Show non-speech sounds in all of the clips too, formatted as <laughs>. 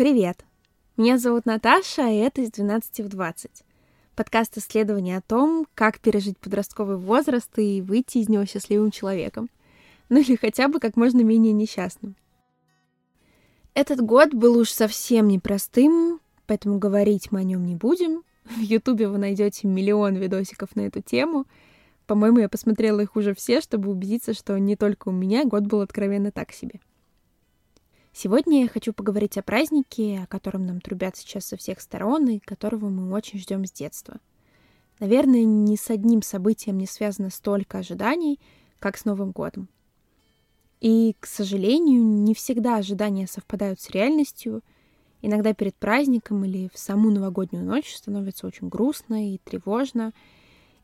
Привет! Меня зовут Наташа, и это из 12 в 20. Подкаст исследования о том, как пережить подростковый возраст и выйти из него счастливым человеком. Ну или хотя бы как можно менее несчастным. Этот год был уж совсем непростым, поэтому говорить мы о нем не будем. В Ютубе вы найдете миллион видосиков на эту тему. По-моему, я посмотрела их уже все, чтобы убедиться, что не только у меня год был откровенно так себе. Сегодня я хочу поговорить о празднике, о котором нам трубят сейчас со всех сторон и которого мы очень ждем с детства. Наверное, ни с одним событием не связано столько ожиданий, как с Новым годом. И, к сожалению, не всегда ожидания совпадают с реальностью. Иногда перед праздником или в саму новогоднюю ночь становится очень грустно и тревожно.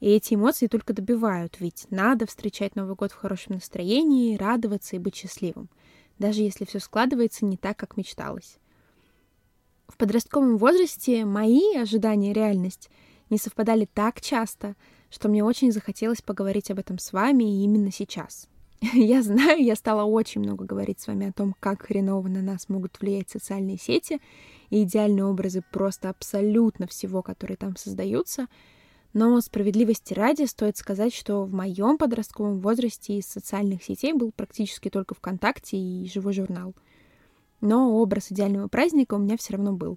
И эти эмоции только добивают, ведь надо встречать Новый год в хорошем настроении, радоваться и быть счастливым — даже если все складывается не так, как мечталось. В подростковом возрасте мои ожидания и реальность не совпадали так часто, что мне очень захотелось поговорить об этом с вами именно сейчас. <laughs> Я знаю, я стала очень много говорить с вами о том, как хреново на нас могут влиять социальные сети и идеальные образы просто абсолютно всего, которые там создаются — но справедливости ради стоит сказать, что в моем подростковом возрасте из социальных сетей был практически только ВКонтакте и живой журнал. Но образ идеального праздника у меня все равно был.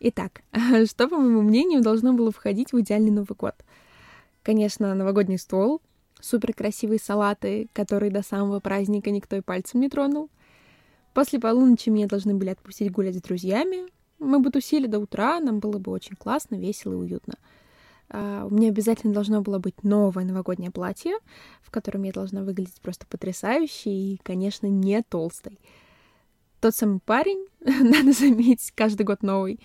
Итак, <laughs> что, по моему мнению, должно было входить в идеальный Новый год? Конечно, новогодний стол, супер красивые салаты, которые до самого праздника никто и пальцем не тронул. После полуночи меня должны были отпустить гулять с друзьями. Мы бы тусили до утра, нам было бы очень классно, весело и уютно. Uh, у меня обязательно должно было быть новое новогоднее платье, в котором я должна выглядеть просто потрясающе и, конечно, не толстой. Тот самый парень, <laughs> надо заметить, каждый год новый,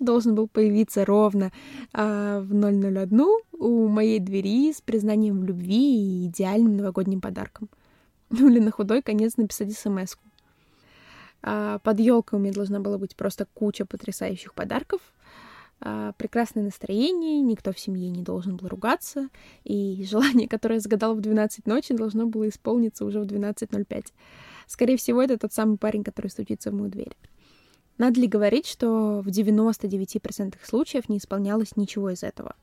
должен был появиться ровно uh, в 001 у моей двери с признанием в любви и идеальным новогодним подарком. Ну или на худой конец написать смс -ку. Uh, под елкой у меня должна была быть просто куча потрясающих подарков — а, прекрасное настроение, никто в семье не должен был ругаться, и <laughs> желание, которое я загадала в 12 ночи, должно было исполниться уже в 12.05. Скорее всего, это тот самый парень, который стучится в мою дверь. Надо ли говорить, что в 99% случаев не исполнялось ничего из этого?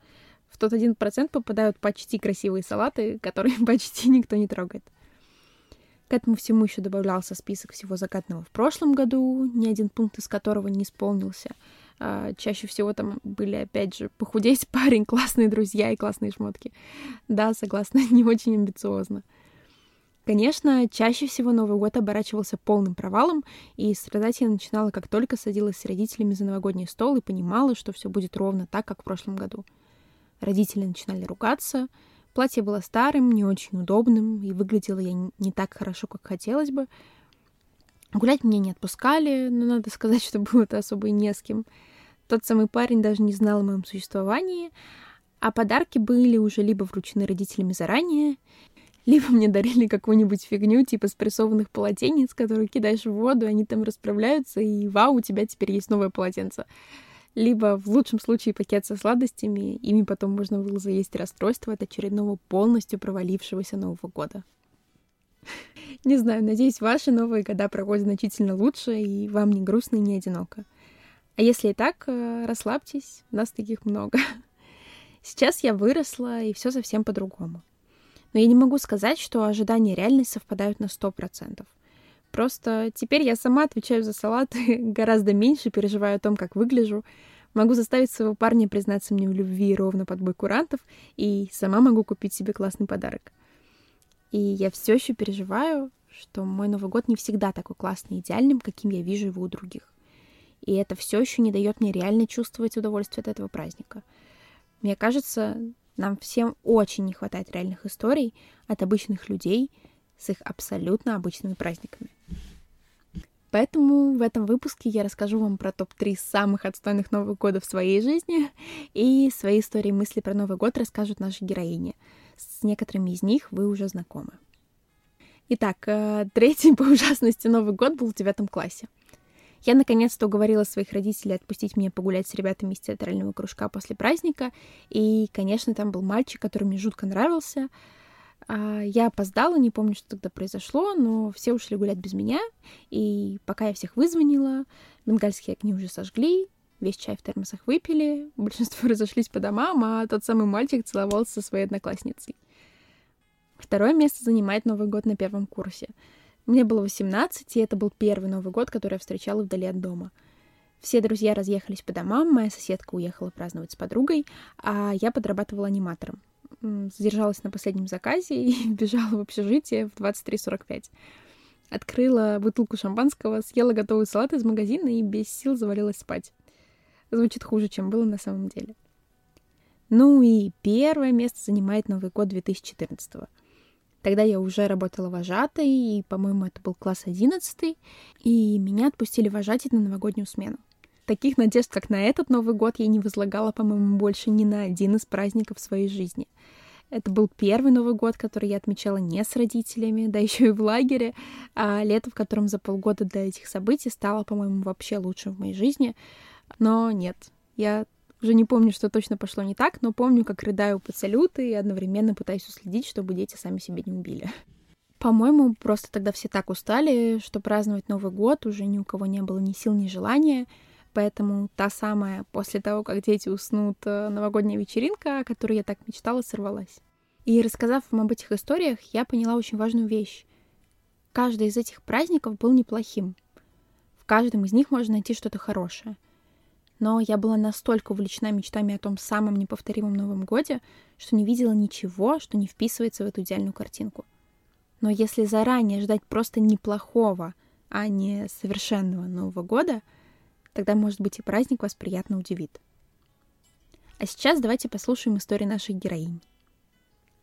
В тот 1% попадают почти красивые салаты, <laughs> которые <laughs> почти никто не трогает. К этому всему еще добавлялся список всего закатного в прошлом году, ни один пункт из которого не исполнился — а, чаще всего там были, опять же, похудеть <laughs> парень, классные друзья и классные шмотки. Да, согласна, <laughs> не очень амбициозно. Конечно, чаще всего Новый год оборачивался полным провалом, и страдать я начинала, как только садилась с родителями за новогодний стол и понимала, что все будет ровно так, как в прошлом году. Родители начинали ругаться, платье было старым, не очень удобным, и выглядела я не так хорошо, как хотелось бы. Гулять меня не отпускали, но надо <laughs> сказать, что было-то особо и не с кем. Тот самый парень даже не знал о моем существовании, а подарки были уже либо вручены родителями заранее, либо мне дарили какую-нибудь фигню типа спрессованных полотенец, которые кидаешь в воду, они там расправляются, и вау, у тебя теперь есть новое полотенце. Либо в лучшем случае пакет со сладостями, ими потом можно было заесть расстройство от очередного полностью провалившегося Нового года. Не знаю, надеюсь, ваши новые года проходят значительно лучше, и вам не грустно и не одиноко. А если и так, э, расслабьтесь, нас таких много. <laughs> Сейчас я выросла, и все совсем по-другому. Но я не могу сказать, что ожидания и реальность совпадают на сто процентов. Просто теперь я сама отвечаю за салаты, <laughs> гораздо меньше переживаю о том, как выгляжу, могу заставить своего парня признаться мне в любви ровно под бой курантов, и сама могу купить себе классный подарок. И я все еще переживаю, что мой Новый год не всегда такой классный и идеальным, каким я вижу его у других. И это все еще не дает мне реально чувствовать удовольствие от этого праздника. Мне кажется, нам всем очень не хватает реальных историй от обычных людей с их абсолютно обычными праздниками. Поэтому в этом выпуске я расскажу вам про топ-3 самых отстойных Новых годов в своей жизни, и свои истории и мысли про Новый год расскажут наши героини. С некоторыми из них вы уже знакомы. Итак, э, третий по <laughs> ужасности Новый год был в девятом классе. Я наконец-то уговорила своих родителей отпустить меня погулять с ребятами из театрального кружка после праздника. И, конечно, там был мальчик, который мне жутко нравился. А, я опоздала, не помню, что тогда произошло, но все ушли гулять без меня, и пока я всех вызвонила, бенгальские огни уже сожгли, весь чай в термосах выпили, <laughs> большинство разошлись по домам, а тот самый мальчик целовался со своей одноклассницей. Второе место занимает Новый год на первом курсе. Мне было 18, и это был первый Новый год, который я встречала вдали от дома. Все друзья разъехались по домам, моя соседка уехала праздновать с подругой, а я подрабатывала аниматором. Задержалась на последнем заказе и <laughs> бежала в общежитие в 23.45. Открыла бутылку шампанского, съела готовый салат из магазина и без сил завалилась спать. Звучит хуже, чем было на самом деле. Ну и первое место занимает Новый год 2014 -го. Тогда я уже работала вожатой, и, по-моему, это был класс 11, и меня отпустили вожатить на новогоднюю смену. Таких надежд, как на этот Новый год, я не возлагала, по-моему, больше ни на один из праздников своей жизни. Это был первый Новый год, который я отмечала не с родителями, да еще и в лагере, а лето, в котором за полгода до этих событий стало, по-моему, вообще лучшим в моей жизни. Но нет, я уже не помню, что точно пошло не так, но помню, как рыдаю под салюты и одновременно пытаюсь уследить, чтобы дети сами себя не убили. По-моему, просто тогда все так устали, что праздновать Новый год уже ни у кого не было ни сил, ни желания. Поэтому та самая, после того, как дети уснут, э, новогодняя вечеринка, о которой я так мечтала, сорвалась. И рассказав вам об этих историях, я поняла очень важную вещь. Каждый из этих праздников был неплохим. В каждом из них можно найти что-то хорошее — но я была настолько увлечена мечтами о том самом неповторимом Новом Годе, что не видела ничего, что не вписывается в эту идеальную картинку. Но если заранее ждать просто неплохого, а не совершенного Нового года, тогда, может быть, и праздник вас приятно удивит. А сейчас давайте послушаем историю наших героинь.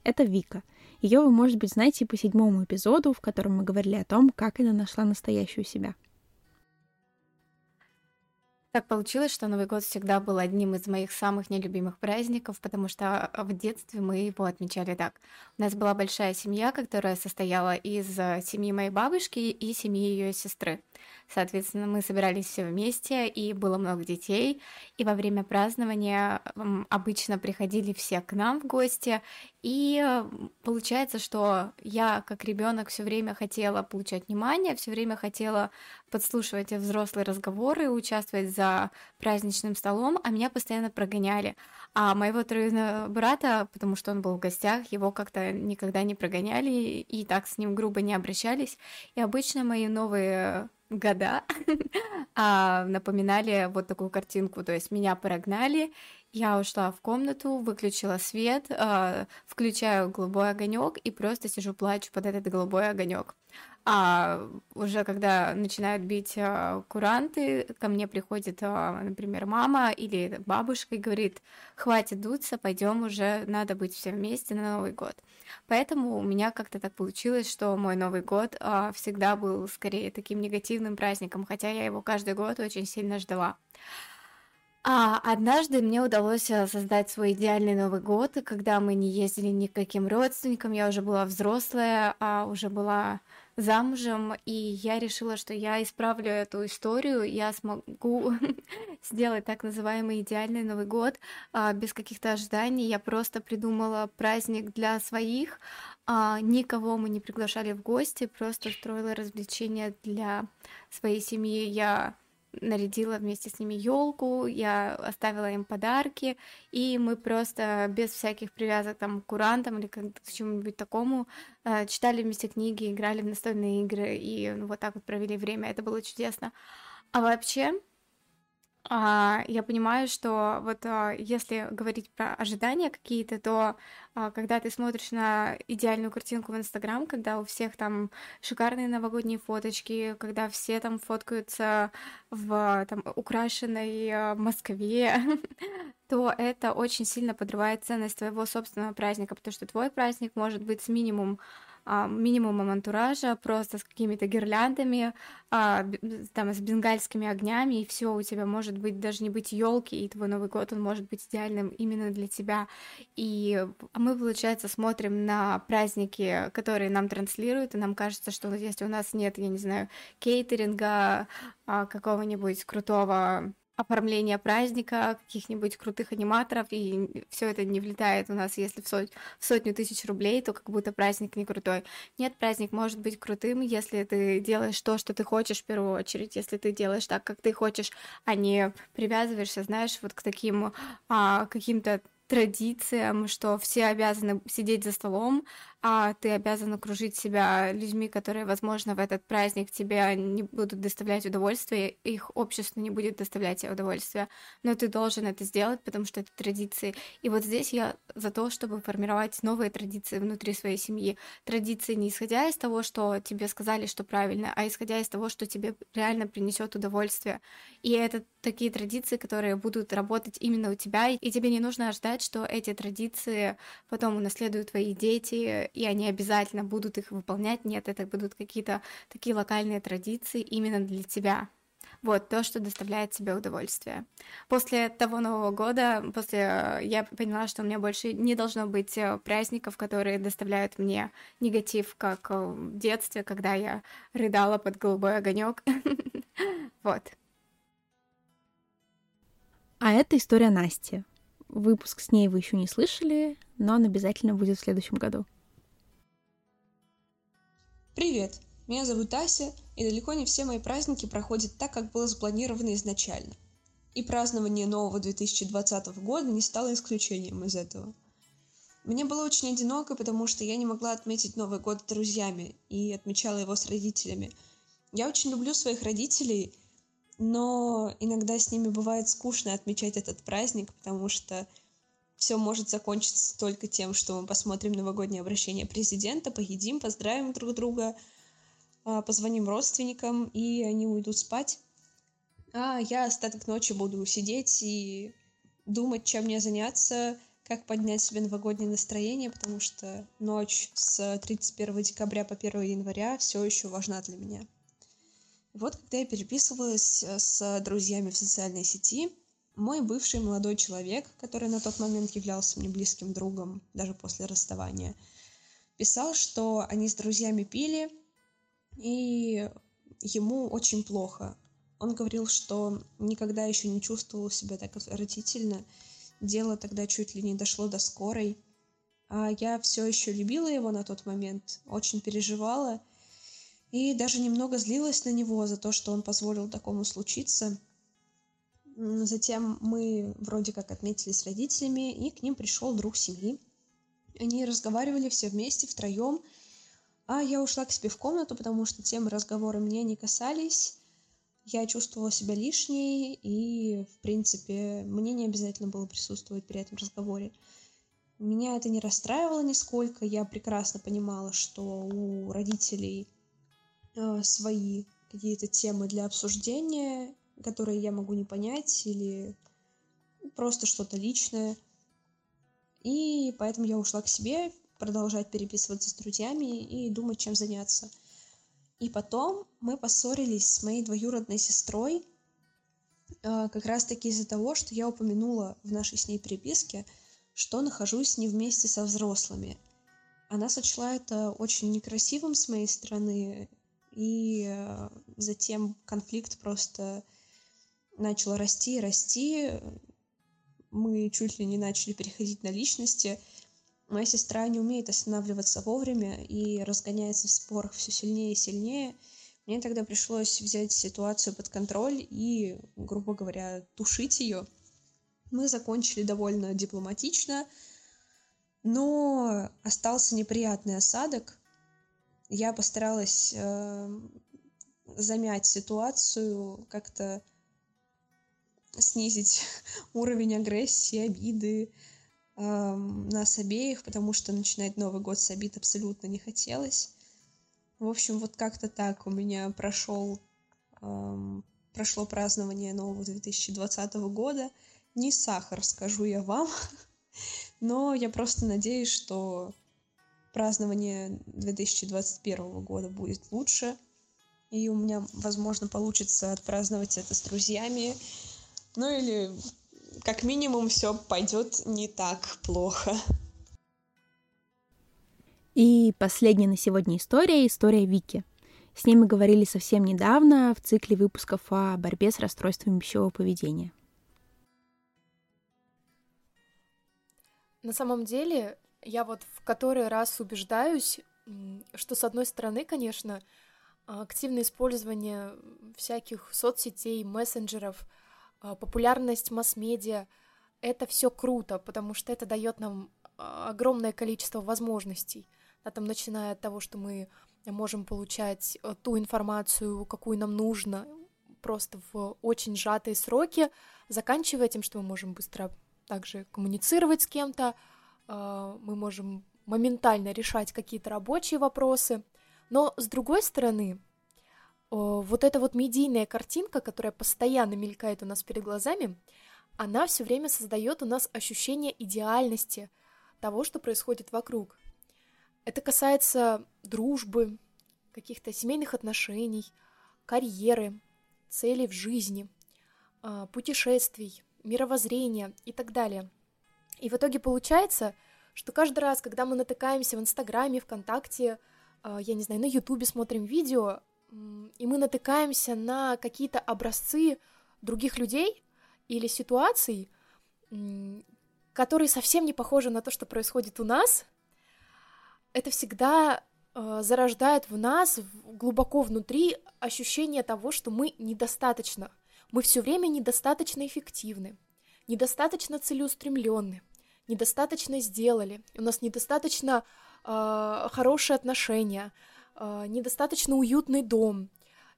Это Вика. Ее вы, может быть, знаете по седьмому эпизоду, в котором мы говорили о том, как она нашла настоящую себя — так получилось, что Новый год всегда был одним из моих самых нелюбимых праздников, потому что а, в детстве мы его отмечали так. У нас была большая семья, которая состояла из э, семьи моей бабушки и семьи ее сестры. Соответственно, мы собирались все вместе, и было много детей. И во время празднования обычно приходили все к нам в гости. И э, получается, что я, как ребенок, все время хотела получать внимание, все время хотела подслушивать взрослые разговоры, участвовать за праздничным столом, а меня постоянно прогоняли. А моего троюродного брата, потому что он был в гостях, его как-то никогда не прогоняли и так с ним грубо не обращались. И обычно мои новые года <laughs> а, напоминали вот такую картинку, то есть меня прогнали, я ушла в комнату, выключила свет, э, включаю голубой огонек и просто сижу плачу под этот голубой огонек. А уже когда начинают бить э, куранты, ко мне приходит, э, например, мама или бабушка и говорит: "Хватит дуться, пойдем уже, надо быть все вместе на Новый год". Поэтому у меня как-то так получилось, что мой Новый год э, всегда был скорее таким негативным праздником, хотя я его каждый год очень сильно ждала. А однажды мне удалось э, создать свой идеальный Новый год, когда мы не ездили ни к каким родственникам, я уже была взрослая, а уже была замужем, и я решила, что я исправлю эту историю, я смогу <laughs> сделать так называемый идеальный Новый год а, без каких-то ожиданий. Я просто придумала праздник для своих, а, никого мы не приглашали в гости, просто устроила развлечения для своей семьи. Я нарядила вместе с ними елку, я оставила им подарки, и мы просто без всяких привязок там к курантам или к чему-нибудь такому э, читали вместе книги, играли в настольные игры и ну, вот так вот провели время. Это было чудесно. А вообще, я понимаю, что вот а, если говорить про ожидания какие-то, то а, когда ты смотришь на идеальную картинку в Инстаграм, когда у всех там шикарные новогодние фоточки, когда все там фоткаются в там украшенной а, Москве, <laughs> то это очень сильно подрывает ценность твоего собственного праздника, потому что твой праздник может быть с минимум а, минимумом антуража, просто с какими-то гирляндами, а, там, с бенгальскими огнями, и все у тебя может быть даже не быть елки, и твой Новый год, он может быть идеальным именно для тебя. И мы, получается, смотрим на праздники, которые нам транслируют, и нам кажется, что если у нас нет, я не знаю, кейтеринга, а, какого-нибудь крутого оформления праздника, каких-нибудь крутых аниматоров, и все это не влетает у нас, если в, сот... в сотню тысяч рублей, то как будто праздник не крутой. Нет, праздник может быть крутым, если ты делаешь то, что ты хочешь в первую очередь, если ты делаешь так, как ты хочешь, а не привязываешься, знаешь, вот к таким а, каким-то традициям, что все обязаны сидеть за столом, а ты обязан окружить себя людьми, которые, возможно, в этот праздник тебе не будут доставлять удовольствие, их общество не будет доставлять тебе удовольствие, но ты должен это сделать, потому что это традиции. И вот здесь я за то, чтобы формировать новые традиции внутри своей семьи. Традиции не исходя из того, что тебе сказали, что правильно, а исходя из того, что тебе реально принесет удовольствие. И это такие традиции, которые будут работать именно у тебя, и тебе не нужно ждать, что эти традиции потом унаследуют твои дети, и они обязательно будут их выполнять. Нет, это будут какие-то такие локальные традиции именно для тебя. Вот то, что доставляет тебе удовольствие. После того Нового года, после я поняла, что у меня больше не должно быть э, праздников, которые доставляют мне негатив, как э, в детстве, когда я рыдала под голубой огонек. <laughs> Вот. А это история Насти. Выпуск с ней вы еще не слышали, но он обязательно будет в следующем году. Привет! Меня зовут Ася, и далеко не все мои праздники проходят так, как было запланировано изначально. И празднование нового 2020 года не стало исключением из этого. Мне было очень одиноко, потому что я не могла отметить Новый год с друзьями и отмечала его с родителями. Я очень люблю своих родителей, но иногда с ними бывает скучно отмечать этот праздник, потому что все может закончиться только тем, что мы посмотрим новогоднее обращение президента, поедим, поздравим друг друга, а, позвоним родственникам, и они уйдут спать. А я остаток ночи буду сидеть и думать, чем мне заняться, как поднять себе новогоднее настроение, потому что ночь с 31 декабря по 1 января все еще важна для меня. Вот когда я переписывалась с друзьями в социальной сети, мой бывший молодой человек, который на тот момент являлся мне близким другом, даже после расставания, писал, что они с друзьями пили, и ему очень плохо. Он говорил, что никогда еще не чувствовал себя так отвратительно. Дело тогда чуть ли не дошло до скорой. А я все еще любила его на тот момент, очень переживала и даже немного злилась на него за то, что он позволил такому случиться. Затем мы вроде как отметили с родителями, и к ним пришел друг семьи. Они разговаривали все вместе, втроем, а я ушла к себе в комнату, потому что темы разговора меня не касались. Я чувствовала себя лишней, и, в принципе, мне не обязательно было присутствовать при этом разговоре. Меня это не расстраивало нисколько. Я прекрасно понимала, что у родителей э, свои какие-то темы для обсуждения, которые я могу не понять или просто что-то личное. И поэтому я ушла к себе, продолжать переписываться с друзьями и думать, чем заняться. И потом мы поссорились с моей двоюродной сестрой, а, как раз-таки из-за того, что я упомянула в нашей с ней переписке, что нахожусь не вместе со взрослыми. Она сочла это очень некрасивым с моей стороны, и а, затем конфликт просто начал расти и расти. Мы чуть ли не начали переходить на личности. Моя сестра не умеет останавливаться вовремя и разгоняется в спорах все сильнее и сильнее. Мне тогда пришлось взять ситуацию под контроль и, грубо говоря, тушить ее. Мы закончили довольно дипломатично, но остался неприятный осадок. Я постаралась э, замять ситуацию, как-то снизить <laughs> уровень агрессии, обиды э, нас обеих, потому что начинать Новый год с обид абсолютно не хотелось. В общем, вот как-то так у меня прошел, э, прошло празднование нового 2020 года. Не сахар, скажу я вам, <laughs> но я просто надеюсь, что празднование 2021 года будет лучше, и у меня, возможно, получится отпраздновать это с друзьями, ну или как минимум все пойдет не так плохо. И последняя на сегодня история — история Вики. С ней мы говорили совсем недавно в цикле выпусков о борьбе с расстройствами пищевого поведения. На самом деле, я вот в который раз убеждаюсь, что с одной стороны, конечно, активное использование всяких соцсетей, мессенджеров, популярность масс-медиа — это все круто, потому что это дает нам а, огромное количество возможностей. Да, там, начиная от того, что мы можем получать э, ту информацию, какую нам нужно, просто в очень сжатые сроки, заканчивая тем, что мы можем быстро также коммуницировать с кем-то, а, мы можем моментально решать какие-то рабочие вопросы. Но с другой стороны, вот эта вот медийная картинка, которая постоянно мелькает у нас перед глазами, она все время создает у нас ощущение идеальности того, что происходит вокруг. Это касается дружбы, каких-то семейных отношений, карьеры, целей в жизни, а, путешествий, мировоззрения и так далее. И в итоге получается, что каждый раз, когда мы натыкаемся в Инстаграме, ВКонтакте, а, я не знаю, на Ютубе смотрим видео, и мы натыкаемся на какие-то образцы других людей или ситуаций, которые совсем не похожи на то, что происходит у нас, это всегда э, зарождает в нас глубоко внутри ощущение того, что мы недостаточно, мы все время недостаточно эффективны, недостаточно целеустремленны, недостаточно сделали, у нас недостаточно э, хорошие отношения, э, недостаточно уютный дом,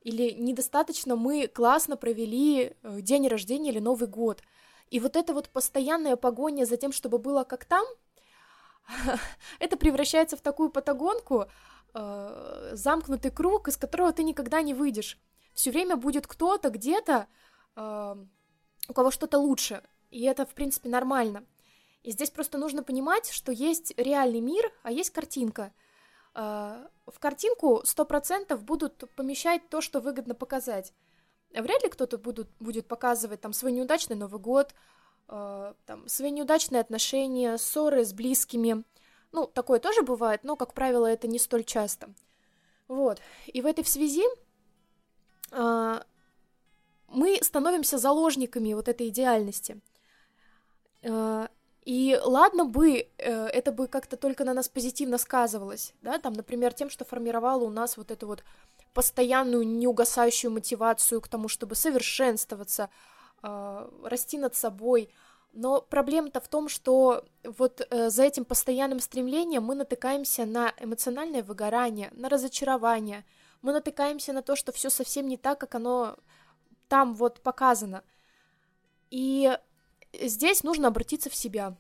или недостаточно мы классно провели э, день рождения или Новый год. И вот эта вот постоянная погоня за тем, чтобы было как там, <laughs> это превращается в такую патагонку, э, замкнутый круг, из которого ты никогда не выйдешь. Все время будет кто-то где-то, э, у кого что-то лучше, и это, в принципе, нормально. И здесь просто нужно понимать, что есть реальный мир, а есть картинка. Э, в картинку 100% будут помещать то, что выгодно показать. Вряд ли кто-то будут, будет показывать там свой неудачный Новый год, э, там, свои неудачные отношения, ссоры с близкими. Ну, такое тоже бывает, но, как правило, это не столь часто. Вот. И в этой связи э, мы становимся заложниками вот этой идеальности. И ладно бы, э, это бы как-то только на нас позитивно сказывалось, да, там, например, тем, что формировало у нас вот эту вот постоянную неугасающую мотивацию к тому, чтобы совершенствоваться, э, расти над собой. Но проблема-то в том, что вот э, за этим постоянным стремлением мы натыкаемся на эмоциональное выгорание, на разочарование, мы натыкаемся на то, что все совсем не так, как оно там вот показано. И здесь нужно обратиться в себя.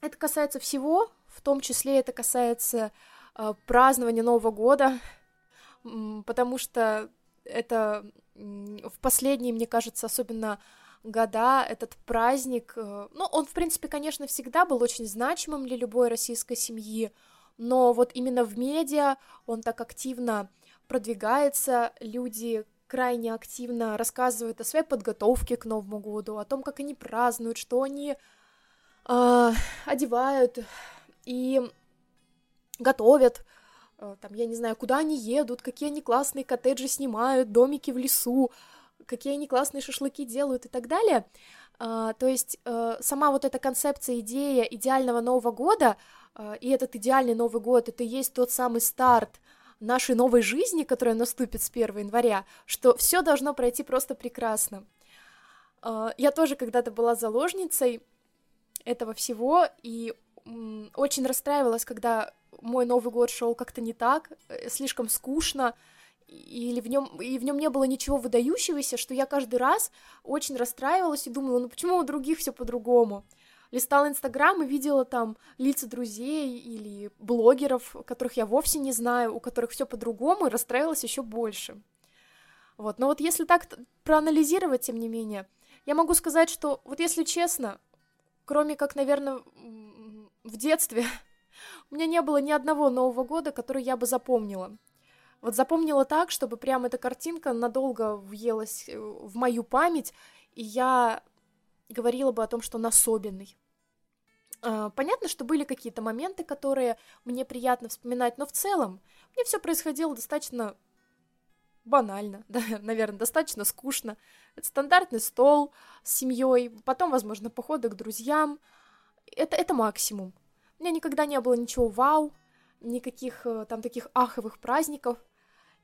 Это касается всего, в том числе это касается э, празднования Нового года, потому что это в последние, мне кажется, особенно года этот праздник, э, ну, он, в принципе, конечно, всегда был очень значимым для любой российской семьи, но вот именно в медиа он так активно продвигается, люди крайне активно рассказывают о своей подготовке к Новому году, о том, как они празднуют, что они э, одевают и готовят, э, там, я не знаю, куда они едут, какие они классные коттеджи снимают, домики в лесу, какие они классные шашлыки делают и так далее. Uh, то есть uh, сама вот эта концепция, идея идеального Нового года, uh, и этот идеальный Новый год, это и есть тот самый старт нашей новой жизни, которая наступит с 1 января, что все должно пройти просто прекрасно. А, я тоже когда-то была заложницей этого всего и очень расстраивалась, когда мой Новый год шел как-то не так, э, слишком скучно, или в нем и в нем не было ничего выдающегося, что я каждый раз очень расстраивалась и думала, ну почему у других все по-другому? Листала Инстаграм и видела там лица друзей или блогеров, которых я вовсе не знаю, у которых все по-другому, и расстраивалась еще больше. Вот, но вот если так проанализировать, тем не менее, я могу сказать, что вот если честно, кроме как, наверное, в детстве, <laughs> у меня не было ни одного Нового года, который я бы запомнила. Вот запомнила так, чтобы прям эта картинка надолго въелась э, в мою память, и я говорила бы о том, что он особенный. А, понятно, что были какие-то моменты, которые мне приятно вспоминать, но в целом мне все происходило достаточно банально, <laughs> да, наверное, достаточно скучно. Это стандартный стол с семьей, потом, возможно, походы к друзьям. Это, это максимум. У меня никогда не было ничего вау, никаких э, там таких аховых праздников.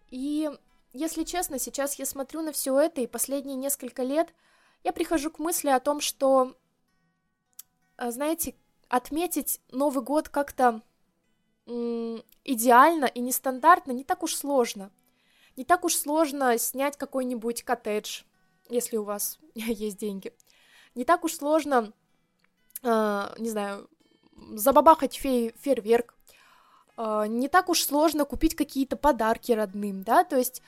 И, если честно, сейчас я смотрю на все это, и последние несколько лет я прихожу к мысли о том, что, э, знаете, отметить Новый год как-то идеально и нестандартно не так уж сложно. Не так уж сложно снять какой-нибудь коттедж, если у вас <laughs> есть деньги. Не так уж сложно, э, не знаю, забабахать фей, фейерверк. Э, не так уж сложно купить какие-то подарки родным, да, то есть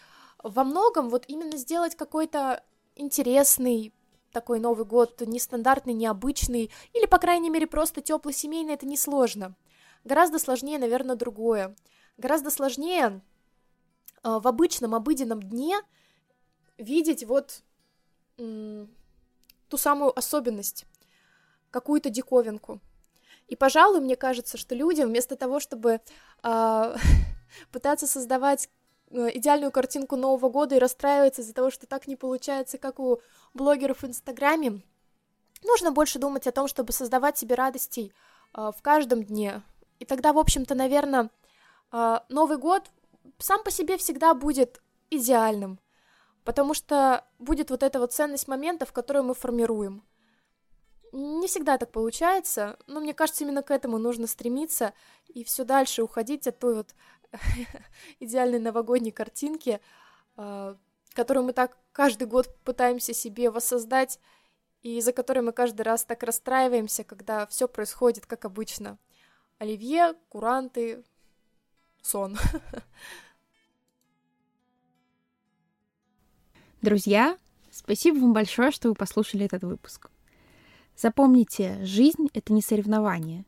во многом вот именно сделать какой-то интересный такой Новый год, нестандартный, необычный, или, по крайней мере, просто теплый семейный, это несложно. Гораздо сложнее, наверное, другое. Гораздо сложнее э, в обычном, обыденном дне видеть вот ту самую особенность, какую-то диковинку. И, пожалуй, мне кажется, что людям вместо того, чтобы э, <laughs> пытаться создавать идеальную картинку Нового года и расстраиваться из-за того, что так не получается, как у блогеров в Инстаграме, нужно больше думать о том, чтобы создавать себе радостей э, в каждом дне, и тогда, в общем-то, наверное, а, Новый год сам по себе всегда будет идеальным, потому что будет вот эта вот ценность моментов, которую мы формируем. Не всегда так получается, но мне кажется, именно к этому нужно стремиться и все дальше уходить от той вот <laughs> идеальной новогодней картинки, а, которую мы так каждый год пытаемся себе воссоздать, и за которой мы каждый раз так расстраиваемся, когда все происходит как обычно. Оливье, куранты, сон. <laughs> Друзья, спасибо вам большое, что вы послушали этот выпуск. Запомните, жизнь — это не соревнование,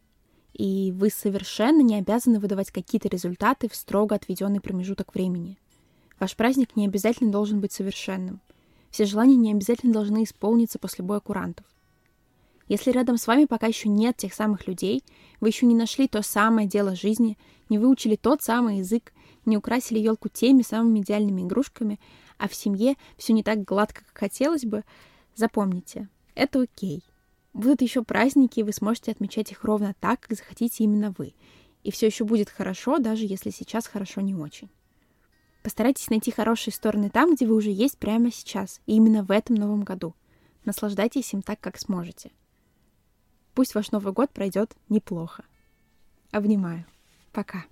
и вы совершенно не обязаны выдавать какие-то результаты в строго отведенный промежуток времени. Ваш праздник не обязательно должен быть совершенным. Все желания не обязательно должны исполниться после боя курантов. Если рядом с вами пока еще нет тех самых людей, вы еще не нашли то самое дело жизни, не выучили тот самый язык, не украсили елку теми самыми идеальными игрушками, а в семье все не так гладко, как хотелось бы, запомните, это окей. Будут еще праздники, и вы сможете отмечать их ровно так, как захотите именно вы. И все еще будет хорошо, даже если сейчас хорошо не очень. Постарайтесь найти хорошие стороны там, где вы уже есть прямо сейчас, и именно в этом новом году. Наслаждайтесь им так, как сможете. Пусть ваш Новый год пройдет неплохо. Обнимаю. Пока.